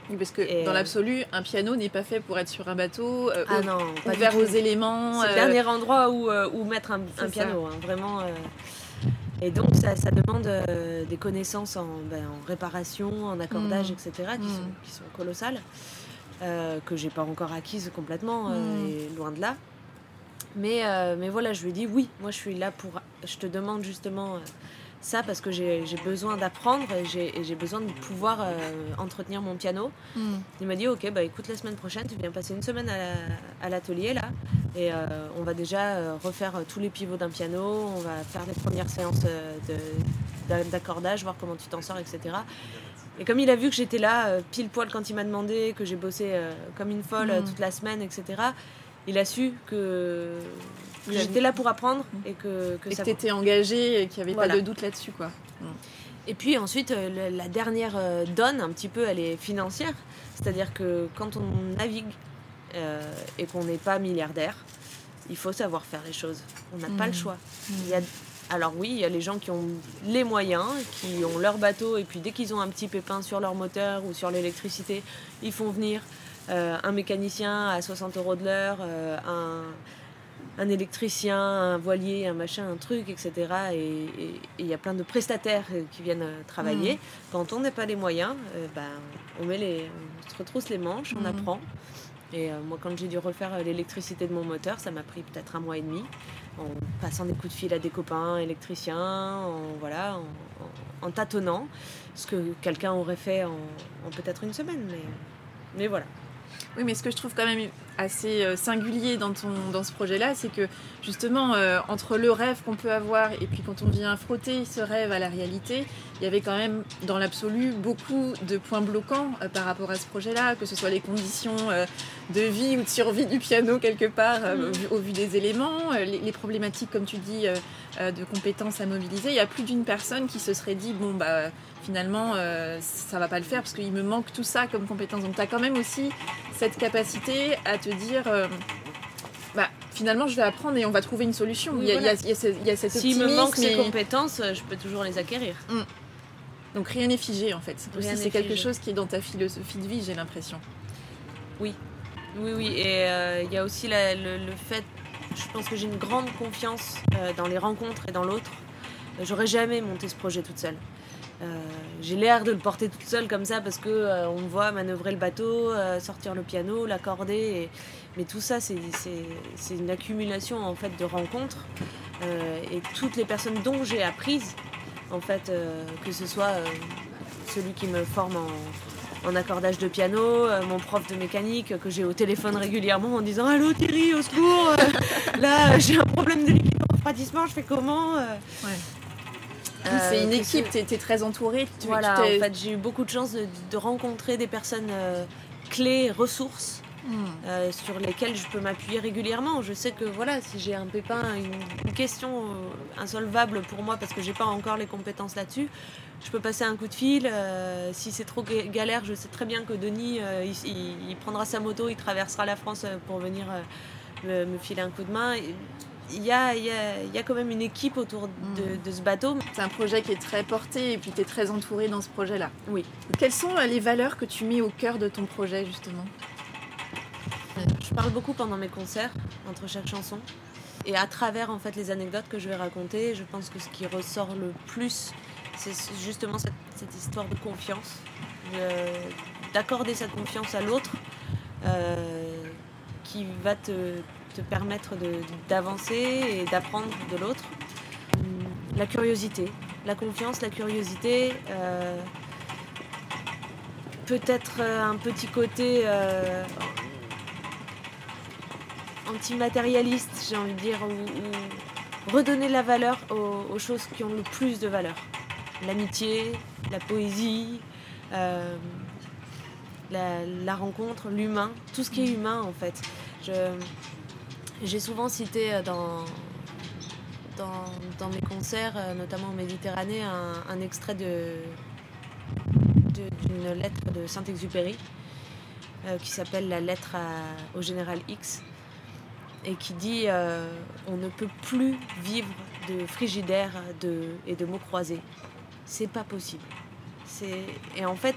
Oui, parce que dans l'absolu, un piano n'est pas fait pour être sur un bateau, ah non, ouvert aux éléments. C'est le dernier endroit où, où mettre un, piano, hein, vraiment. Et donc, ça, demande euh, des connaissances en, ben, réparation, en accordage, mm. etc., qui, mm. sont, qui, sont, colossales, euh, que j'ai pas encore acquises complètement, euh, mm. et loin de là. Mais, euh, mais voilà, je lui ai dit oui, moi je suis là pour. Je te demande justement ça parce que j'ai besoin d'apprendre et j'ai besoin de pouvoir euh, entretenir mon piano. Hmm. Il m'a dit ok bah écoute la semaine prochaine tu viens passer une semaine à l'atelier là et euh, on va déjà euh, refaire tous les pivots d'un piano, on va faire les premières séances d'accordage, voir comment tu t'en sors etc. Et comme il a vu que j'étais là pile poil quand il m'a demandé, que j'ai bossé comme une folle hmm. toute la semaine etc. Il a su que j'étais là pour apprendre et que, que et ça... étais engagée et qu'il n'y avait pas de doute là-dessus. quoi. Et puis ensuite, euh, la dernière euh, donne, un petit peu, elle est financière. C'est-à-dire que quand on navigue euh, et qu'on n'est pas milliardaire, il faut savoir faire les choses. On n'a pas le mmh. choix. Mmh. Il y a... Alors oui, il y a les gens qui ont les moyens, qui ont leur bateau, et puis dès qu'ils ont un petit pépin sur leur moteur ou sur l'électricité, ils font venir un mécanicien à 60 euros de l'heure, un un électricien, un voilier, un machin, un truc, etc. Et il y a plein de prestataires euh, qui viennent euh, travailler. Mm. Quand on n'a pas les moyens, euh, ben, on, met les, on se retrousse les manches, on mm. apprend. Et moi, quand j'ai dû refaire l'électricité de mon moteur, ça m'a pris peut-être un mois et demi, en passant des coups de fil à des copains électriciens, en, voilà, en, tâtonnant, ce que quelqu'un aurait fait en, en peut-être une semaine. Mais, mais voilà. Oui, mais ce que je trouve quand même assez euh, singulier dans, ton, dans ce projet-là, c'est que justement, euh, entre le rêve qu'on peut avoir et puis quand on vient frotter ce rêve à la réalité, il y avait quand même, dans l'absolu, beaucoup de points bloquants euh, par rapport à ce projet-là, que ce soit les conditions de vie ou de survie du piano quelque part, mm. au, vu, des éléments, les, les, problématiques, comme tu dis, de compétences à mobiliser. Il y a plus d'une personne qui se serait dit, bon, bah finalement, euh, ça va pas le faire parce qu'il me manque tout ça comme compétence. Donc, tu as quand même aussi cette capacité à te dire, euh, bah, finalement, je vais apprendre et on va trouver une solution. il, y a, cette S'il me manque ces compétences, je peux toujours les acquérir. Mm. Donc, rien n'est figé en fait. C'est quelque chose qui est dans ta philosophie de vie, j'ai l'impression. Oui, oui, oui. Et euh, il y a aussi le, fait, je pense que j'ai une grande confiance dans les rencontres et dans l'autre. J'aurais jamais monté ce projet toute seule. Euh, j'ai l'air de le porter toute seule comme ça parce que euh, on me voit manœuvrer le bateau, euh, sortir le piano, l'accorder. Mais tout ça, c'est une accumulation en fait de rencontres et toutes les personnes dont j'ai apprises En fait, que ce soit celui qui me forme en, accordage de piano, mon prof de mécanique que j'ai au téléphone régulièrement en disant Allô Thierry, au secours Là, j'ai un problème de liquide refroidissement, je fais comment c'est une équipe, tu es, très entourée. voilà, en fait, j'ai eu beaucoup de chance de, rencontrer des personnes clés, ressources Hmm. Euh, sur lesquels je peux m'appuyer régulièrement. Je sais que voilà, si j'ai un pépin, une, question euh, insolvable pour moi parce que j'ai pas encore les compétences là-dessus, je peux passer un coup de fil. Euh, si c'est trop galère, je sais très bien que Denis, il, prendra sa moto, il traversera la France pour venir me, filer un coup de main. Il y, a, il, y a, il y a, quand même une équipe autour de, hmm. de ce bateau. C'est un projet qui est très porté et puis tu es très entouré dans ce projet-là. Oui. Quelles sont les valeurs que tu mets au cœur de ton projet justement? Je parle beaucoup pendant mes concerts, entre chaque chanson. Et à travers en fait les anecdotes que je vais raconter, je pense que ce qui ressort le plus, c'est justement cette, histoire de confiance, d'accorder cette confiance à l'autre, euh, qui va te, permettre d'avancer et d'apprendre de l'autre. La curiosité, la confiance, la curiosité. Euh, peut-être un petit côté euh, antimatérialiste, j'ai envie de dire, ou, redonner la valeur aux, choses qui ont le plus de valeur. L'amitié, la poésie, euh, la, rencontre, l'humain, tout ce qui est humain en fait. j'ai souvent cité euh, dans, dans, mes concerts, euh, notamment en Méditerranée, un, extrait de, d'une lettre de Saint-Exupéry qui s'appelle La lettre au général X et qui dit on ne peut plus vivre de frigidaire de, et de mots croisés. C'est pas possible. Et en fait,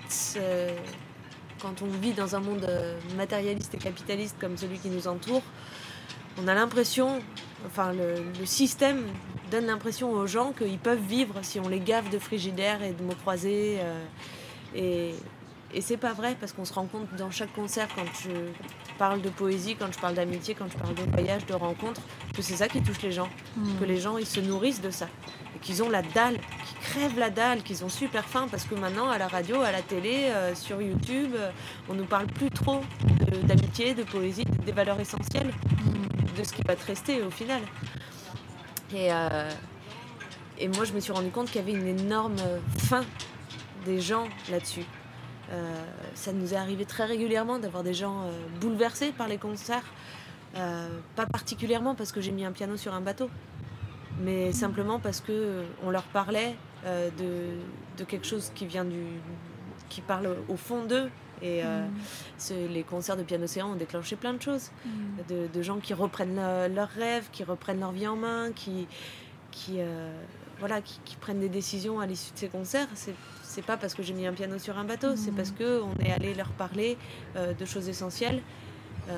quand on vit dans un monde euh, matérialiste et capitaliste comme celui qui nous entoure, on a l'impression, enfin le, système donne l'impression aux gens qu'ils peuvent vivre si on les gave de frigidaire et de mots croisés. Euh, et, et c'est pas vrai parce qu'on se rend compte dans chaque concert quand je parle de poésie, quand je parle d'amitié, quand je parle de voyage, de rencontres, que c'est ça qui touche les gens. Hmm. Que les gens ils se nourrissent de ça. Et qu'ils ont la dalle, qu'ils crèvent la dalle, qu'ils ont super faim parce que maintenant à la radio, à la télé, euh, sur YouTube, euh, on nous parle plus trop d'amitié, de, poésie, des valeurs essentielles, hmm. de ce qui va te rester au final. Et, euh, et moi je me suis rendu compte qu'il y avait une énorme faim des gens là-dessus. Euh, ça nous est arrivé très régulièrement d'avoir des gens euh, bouleversés par les concerts. Euh, pas particulièrement parce que j'ai mis un piano sur un bateau, mais simplement parce que on leur parlait de, quelque chose qui vient du, qui parle au fond d'eux. Et mm. les concerts de piano océan ont déclenché plein de choses, mm. de, gens qui reprennent leurs rêves, qui reprennent leur vie en main, qui, qui voilà, qui, qui, prennent des décisions à l'issue de ces concerts. C'est c'est pas parce que j'ai mis un piano sur un bateau, c'est parce que on est allé leur parler euh, de choses essentielles euh,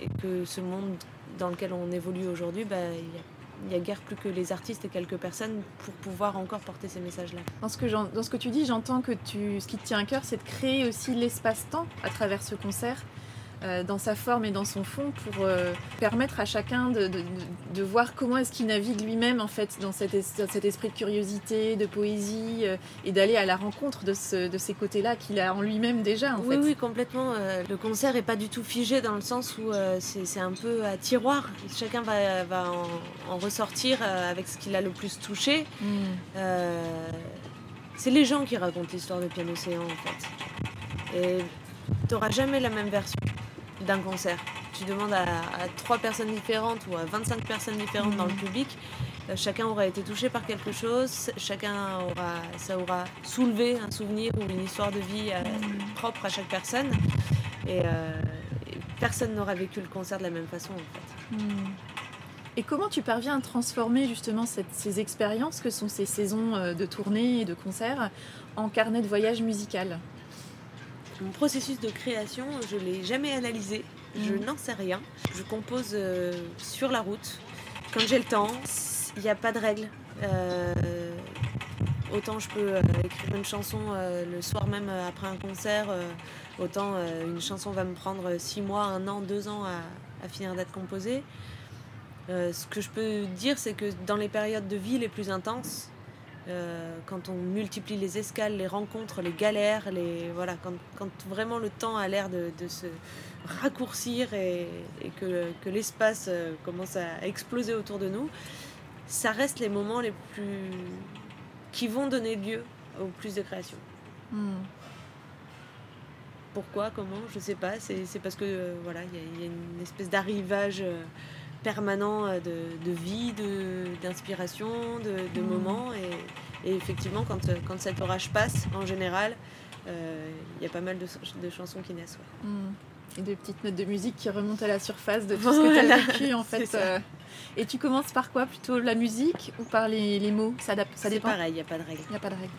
et que ce monde dans lequel on évolue aujourd'hui, bah, il n'y a, guère plus que les artistes et quelques personnes pour pouvoir encore porter ces messages-là. Dans ce que, tu dis, j'entends que ce qui te tient à cœur, c'est de créer aussi l'espace-temps à travers ce concert dans sa forme et dans son fond pour euh, permettre à chacun de, de, voir comment est-ce qu'il navigue lui-même en fait dans cet, cet, esprit de curiosité, de poésie euh, et d'aller à la rencontre de, ce, de ces côtés-là qu'il a en lui-même déjà. En oui, oui, complètement. le concert est pas du tout figé dans le sens où c'est un peu à tiroir. Chacun va, va en, ressortir avec ce qu'il a le plus touché. Hmm. c'est les gens qui racontent l'histoire de Piano Océan en fait. Et tu n'auras jamais la même version d'un concert. Tu demandes à, trois personnes différentes ou à 25 personnes différentes dans le mhm. public, euh, chacun aura été touché par quelque chose, chacun aura, ça aura soulevé un souvenir ou une histoire de vie euh, mhm. propre à chaque personne. Euh, et, personne n'aura vécu le concert de la même façon en fait. Mhm. Et comment tu parviens à transformer justement ces expériences que sont ces saisons de tournée et de concerts en carnet de voyage musical? Mon processus de création, je ne l'ai jamais analysé. Je mm. n'en sais rien. Je compose euh, sur la route, quand j'ai le temps. Il n'y a pas de règles. Euh, autant je peux euh, écrire une chanson le soir même après un concert, autant une chanson va me prendre six mois, un an, deux ans à, finir d'être composée. ce que je peux dire, c'est que dans les périodes de vie les plus intenses, quand on multiplie les escales, les rencontres, les galères, les, voilà, quand, quand vraiment le temps a l'air de, de, se raccourcir et, et que, que l'espace commence à exploser autour de nous, ça reste les moments les plus qui vont donner lieu au plus de création. Hmm. Pourquoi, comment, je sais pas. C'est parce que euh, voilà, il y, a une espèce d'arrivage euh, permanent euh, de, vie, d'inspiration, de, hmm. moments. Et, effectivement, quand, quand cet orage passe, en général, il y a pas mal de, chansons qui naissent. Hmm. Et des petites notes de musique qui remontent à la surface de tout ce que tu as vécu en fait. Et tu commences par quoi? Plutôt la musique ou par les, les mots? Ça, ça dépend. C'est pareil, il n'y a pas de règle. Il a pas de règle.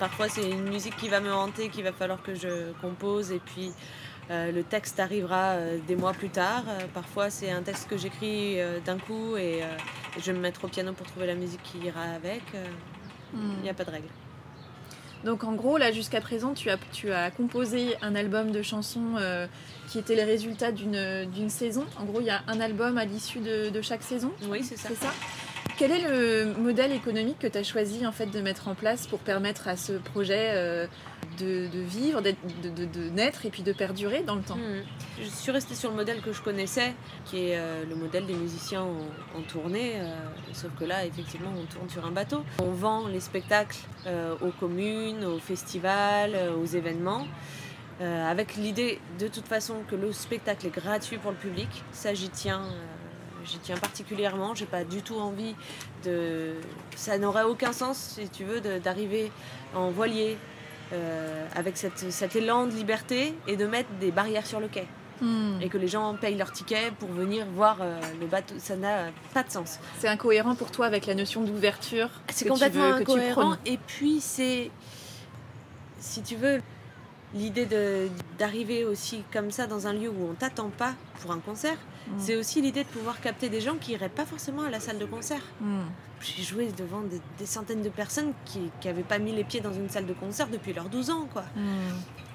Parfois, c'est une musique qui va me hanter, qu'il va falloir que je compose, et puis euh, le texte arrivera euh, des mois plus tard. Euh, parfois, c'est un texte que j'écris d'un coup, et, je vais me mettre au piano pour trouver la musique qui ira avec. Il n'y a hmm. pas de règle. Donc en gros, là jusqu'à présent, tu as, tu as composé un album de chansons qui était les résultats d'une saison. En gros, il y a un album à l'issue de, de, chaque saison. Oui, c'est ça. ça. Quel est le modèle économique que tu as choisi en fait de mettre en place pour permettre à ce projet euh, de, vivre, de, naître et puis de perdurer dans le temps hmm. Je suis restée sur le modèle que je connaissais, qui est euh, le modèle des musiciens en, tournée, euh, sauf que là, effectivement, on tourne sur un bateau. On vend les spectacles aux communes, aux festivals, aux événements. avec l'idée de toute façon que le spectacle est gratuit pour le public, ça j'y tiens j'y tiens particulièrement. J'ai pas du tout envie de. Ça n'aurait aucun sens, si tu veux, d'arriver en voilier euh, avec cette, cet élan de liberté et de mettre des barrières sur le quai. Hmm. Et que les gens payent leur ticket pour venir voir euh, le bateau. Ça n'a pas de sens. C'est incohérent pour toi avec la notion d'ouverture C'est complètement incohérent. Et puis, c'est. Si tu veux, l'idée d'arriver aussi comme ça dans un lieu où on t'attend pas pour un concert, Mm. C'est aussi l'idée de pouvoir capter des gens qui n'iraient pas forcément à la salle de concert. Mm. J'ai joué devant des, centaines de personnes qui n'avaient pas mis les pieds dans une salle de concert depuis leurs 12 ans. Quoi. Mm.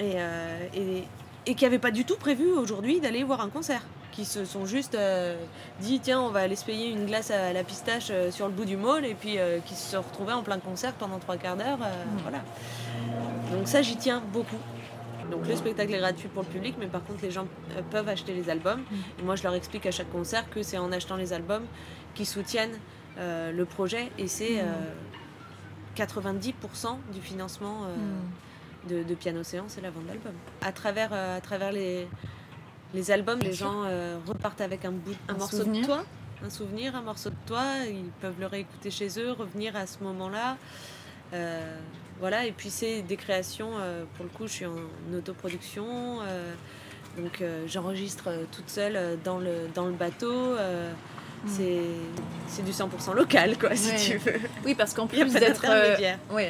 Euh, et, et, qui n'avaient pas du tout prévu aujourd'hui d'aller voir un concert. Qui se sont juste euh, dit tiens, on va aller se payer une glace à la pistache euh, sur le bout du mall, et puis qui se sont retrouvés en plein concert pendant trois quarts d'heure. Voilà. Donc ça, j'y tiens beaucoup. Donc le spectacle est gratuit pour le public, mais par contre les gens euh, peuvent acheter les albums. Mm. Et moi je leur explique à chaque concert que c'est en achetant les albums qu'ils soutiennent euh, le projet et c'est 90% euh, du financement mm. de, de, Piano Séance, c'est la vente d'albums. À travers, à travers les, les albums, les gens repartent avec un, bout, un, morceau de toi, un souvenir, un morceau de toi. Ils peuvent le réécouter chez eux, revenir à ce moment-là. Voilà, et puis c'est des créations, euh, pour le coup, je suis en autoproduction. Euh, donc euh, j'enregistre toute seule dans le, dans le bateau. Mm. C'est du 100% local, quoi, si tu veux. Oui, parce qu'en plus d'être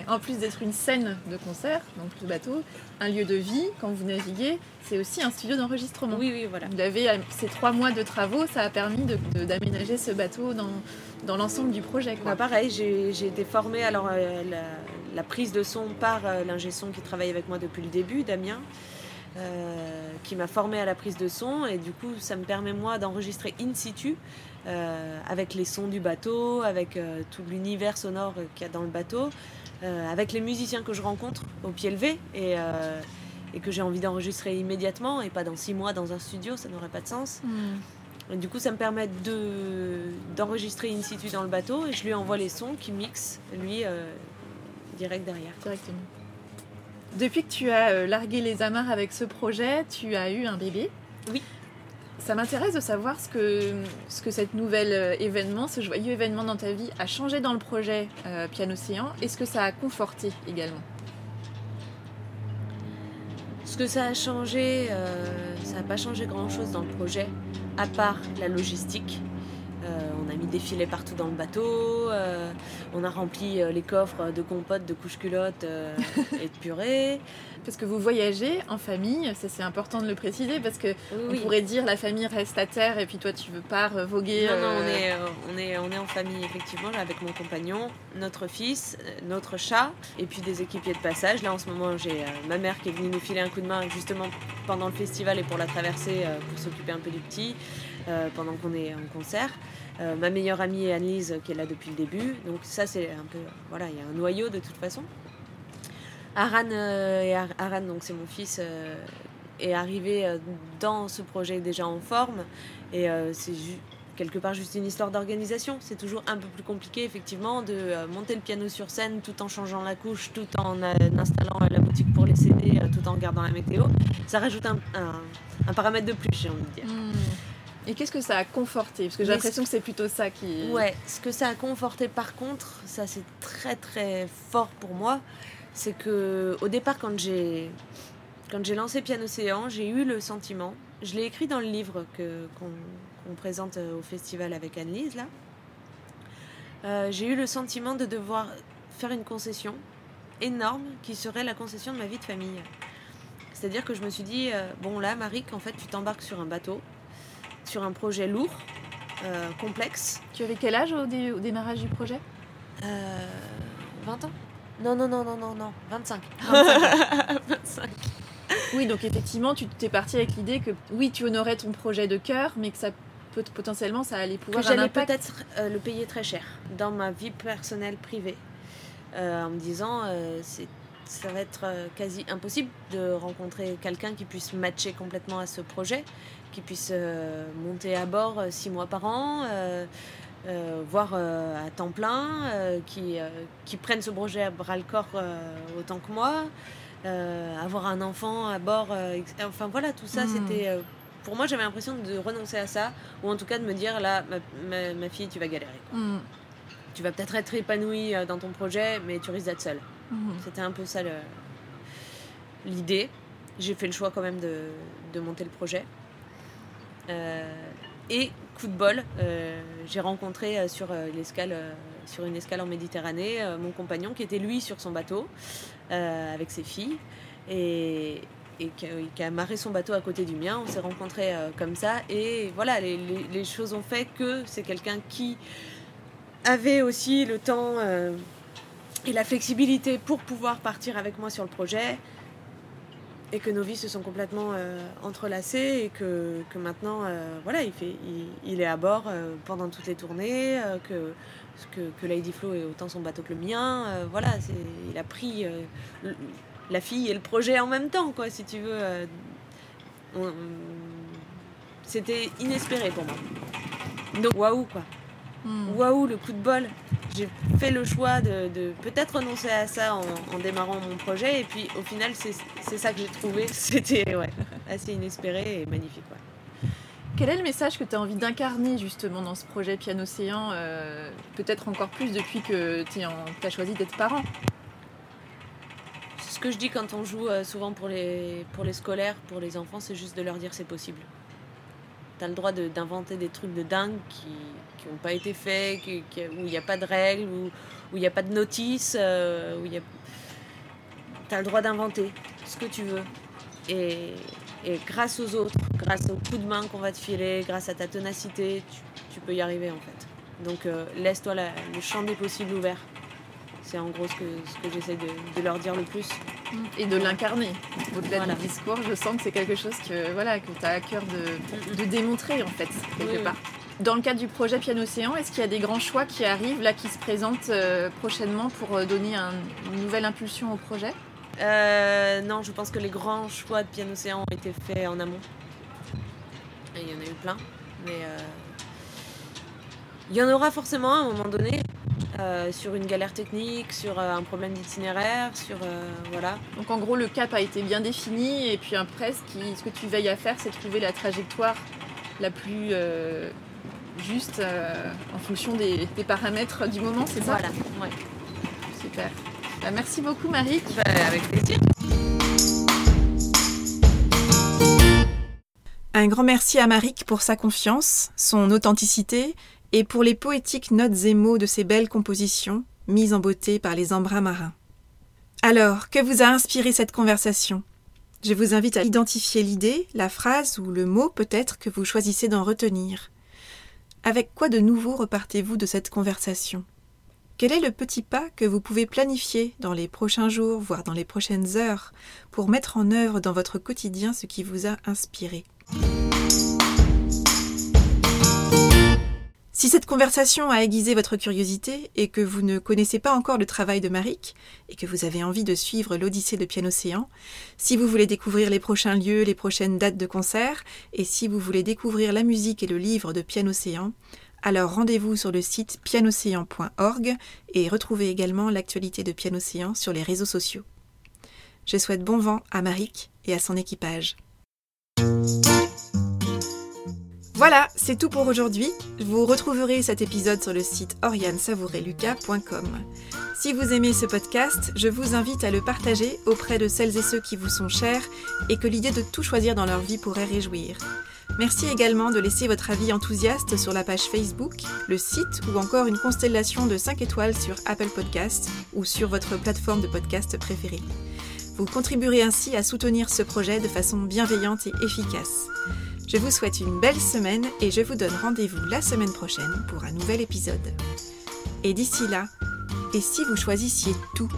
en plus d'être une scène de concert, donc le bateau, un lieu de vie, quand vous naviguez, c'est aussi un studio d'enregistrement. Oui, oui, voilà. Vous avez ces trois mois de travaux, ça a permis d'aménager ce bateau dans, dans l'ensemble du projet. Quoi. Bah, pareil, j'ai été formée. Alors, la prise de son par euh, l'ingé son qui travaille avec moi depuis le début, Damien. Euh, qui m'a formé à la prise de son et du coup ça me permet moi d'enregistrer in situ euh, avec les sons du bateau, avec tout l'univers sonore qu'il y a dans le bateau, avec les musiciens que je rencontre au pied levé et, et que j'ai envie d'enregistrer immédiatement et pas dans six mois dans un studio, ça n'aurait pas de sens. Hmm. Du coup, ça me permet de, d'enregistrer in situ dans le bateau et je lui envoie les sons qui mixent, lui, direct derrière. Directement. Depuis que tu as euh, largué les amarres avec ce projet, tu as eu un bébé. Oui. Ça m'intéresse de savoir ce que, ce que cet nouvel euh, événement, ce joyeux événement dans ta vie a changé dans le projet euh, Piano Océan et ce que ça a conforté également. Ce que ça a changé, ça n'a pas changé grand-chose dans le projet, à part la logistique. Euh, on a mis des filets partout dans le bateau, euh, on a rempli euh, les coffres de compotes, de couches culottes et de purée. Parce que vous voyagez en famille, ça c'est important de le préciser, parce que on pourrait dire la famille reste à terre et puis toi tu veux pas voguer. Non, non, on est, on, est, on est en famille effectivement, avec mon compagnon, notre fils, notre chat, et puis des équipiers de passage. Là en ce moment j'ai ma mère qui est venue nous filer un coup de main justement pendant le festival et pour la traversée pour s'occuper un peu du petit pendant qu'on est en concert. ma meilleure amie Annelise qui est là depuis le début. Donc ça c'est un peu voilà, il y a un noyau de toute façon. Aran et Aran donc c'est mon fils est arrivé dans ce projet déjà en forme et c'est quelque part juste une histoire d'organisation. C'est toujours un peu plus compliqué, effectivement, de euh, monter le piano sur scène tout en changeant la couche, tout en euh, installant la boutique pour les CD, euh, tout en gardant la météo. Ça rajoute un, paramètre de plus, j'ai envie de dire. Hmm. Et qu'est-ce que ça a conforté? Parce que j'ai l'impression que c'est plutôt ça qui. Ouais, ce que ça a conforté par contre, ça c'est très très fort pour moi, c'est que au départ, quand j'ai quand j'ai lancé Piano Océan, j'ai eu le sentiment, je l'ai écrit dans le livre que, qu'on, on présente euh, au festival avec Anne-Lise, là, euh, j'ai eu le sentiment de devoir faire une concession énorme qui serait la concession de ma vie de famille. C'est-à-dire que je me suis dit, euh, bon là, Marie, en fait, tu t'embarques sur un bateau, sur un projet lourd, complexe. Tu avais quel âge au, démarrage du projet? 20 ans Non, non, non, non, non, non, 25. 25. Oui, donc effectivement, tu t'es parti avec l'idée que oui, tu honorais ton projet de cœur, mais que ça potentiellement ça allait pouvoir que j'allais peut-être euh, le payer très cher dans ma vie personnelle privée euh, en me disant euh, c'est ça va être quasi impossible de rencontrer quelqu'un qui puisse matcher complètement à ce projet qui puisse monter à bord six mois par an voire à temps plein qui, qui prenne ce projet à bras le corps autant que moi avoir un enfant à bord enfin voilà tout ça hmm. c'était pour moi, j'avais l'impression de renoncer à ça, ou en tout cas de me dire là, ma, fille, tu vas galérer. Mm. Tu vas peut-être être épanouie euh, dans ton projet, mais tu risques d'être seule. Mm. C'était un peu ça l'idée. J'ai fait le choix quand même de, monter le projet. Euh, et coup de bol, euh, j'ai rencontré sur l'escale, sur une escale en Méditerranée, mon compagnon qui était lui sur son bateau avec ses filles. Et, qui a, marré son bateau à côté du mien. On s'est rencontrés euh, comme ça et voilà, les, choses ont fait que c'est quelqu'un qui avait aussi le temps euh, et la flexibilité pour pouvoir partir avec moi sur le projet et que nos vies se sont complètement euh, entrelacées et que, que maintenant voilà il, fait, il, est à bord pendant toutes les tournées que, que, que Lady Flo est autant son bateau que le mien voilà il a pris la fille et le projet en même temps, quoi, si tu veux. Euh, c'était inespéré pour moi. Donc, waouh, quoi. Hmm. Waouh, le coup de bol. J'ai fait le choix de, peut-être renoncer à ça en, démarrant mon projet, et puis au final, c'est ça que j'ai trouvé. C'était ouais, assez inespéré et magnifique. Quel est le message que tu as envie d'incarner justement dans ce projet Piano Océan euh, Peut-être encore plus depuis que tu as choisi d'être parent? Ce que je dis quand on joue euh, souvent pour les, pour les scolaires, pour les enfants, c'est juste de leur dire c'est possible. Tu as le droit d'inventer des trucs de dingue qui n'ont pas été faits, qui, où il n'y a pas de règles, où il n'y a pas de notice, euh, où il y a... Tu as le droit d'inventer ce que tu veux. Et, et, grâce aux autres, grâce au coup de main qu'on va te filer, grâce à ta ténacité, tu, peux y arriver en fait. Donc euh, laisse-toi le champ des possibles ouvert. C'est en gros ce que, ce que j'essaie de, leur dire le plus. Et de l'incarner. Au-delà du discours, je sens que c'est quelque chose que, voilà, que tu as à cœur de, de, démontrer, en fait, quelque part. Dans le cadre du projet Piano Océan, est-ce qu'il y a des grands choix qui arrivent, là, qui se présentent euh, prochainement pour euh, donner une nouvelle impulsion au projet? Euh, Non, je pense que les grands choix de Piano Océan ont été faits en amont. Et il y en a eu plein. Mais il y en aura forcément à un moment donné. Sur une galère technique, sur un problème d'itinéraire, sur voilà. Donc en gros le cap a été bien défini et puis après ce, qui, ce que tu veilles à faire c'est trouver la trajectoire la plus juste en fonction des, paramètres du moment, c'est ça Voilà, ouais. Super. Bah, merci beaucoup Marie. Bah, avec plaisir. Un grand merci à Marie pour sa confiance, son authenticité et pour les poétiques notes et mots de ces belles compositions, mises en beauté par les embruns marins. Alors, que vous a inspiré cette conversation? Je vous invite à identifier l'idée, la phrase ou le mot peut-être que vous choisissez d'en retenir. Avec quoi de nouveau repartez-vous de cette conversation? Quel est le petit pas que vous pouvez planifier dans les prochains jours, voire dans les prochaines heures, pour mettre en œuvre dans votre quotidien ce qui vous a inspiré? Si cette conversation a aiguisé votre curiosité et que vous ne connaissez pas encore le travail de Marik et que vous avez envie de suivre l'Odyssée de Piano Océan, si vous voulez découvrir les prochains lieux, les prochaines dates de concert et si vous voulez découvrir la musique et le livre de Piano Océan, alors rendez-vous sur le site pianocéan.org et retrouvez également l'actualité de Piano Océan sur les réseaux sociaux. Je souhaite bon vent à Marik et à son équipage. Voilà, c'est tout pour aujourd'hui. Vous retrouverez cet épisode sur le site oriansavoureluca.com. Si vous aimez ce podcast, je vous invite à le partager auprès de celles et ceux qui vous sont chers et que l'idée de tout choisir dans leur vie pourrait réjouir. Merci également de laisser votre avis enthousiaste sur la page Facebook, le site ou encore une constellation de 5 étoiles sur Apple Podcasts ou sur votre plateforme de podcast préférée. Vous contribuerez ainsi à soutenir ce projet de façon bienveillante et efficace. Je vous souhaite une belle semaine et je vous donne rendez-vous la semaine prochaine pour un nouvel épisode. Et d'ici là, et si vous choisissiez tout?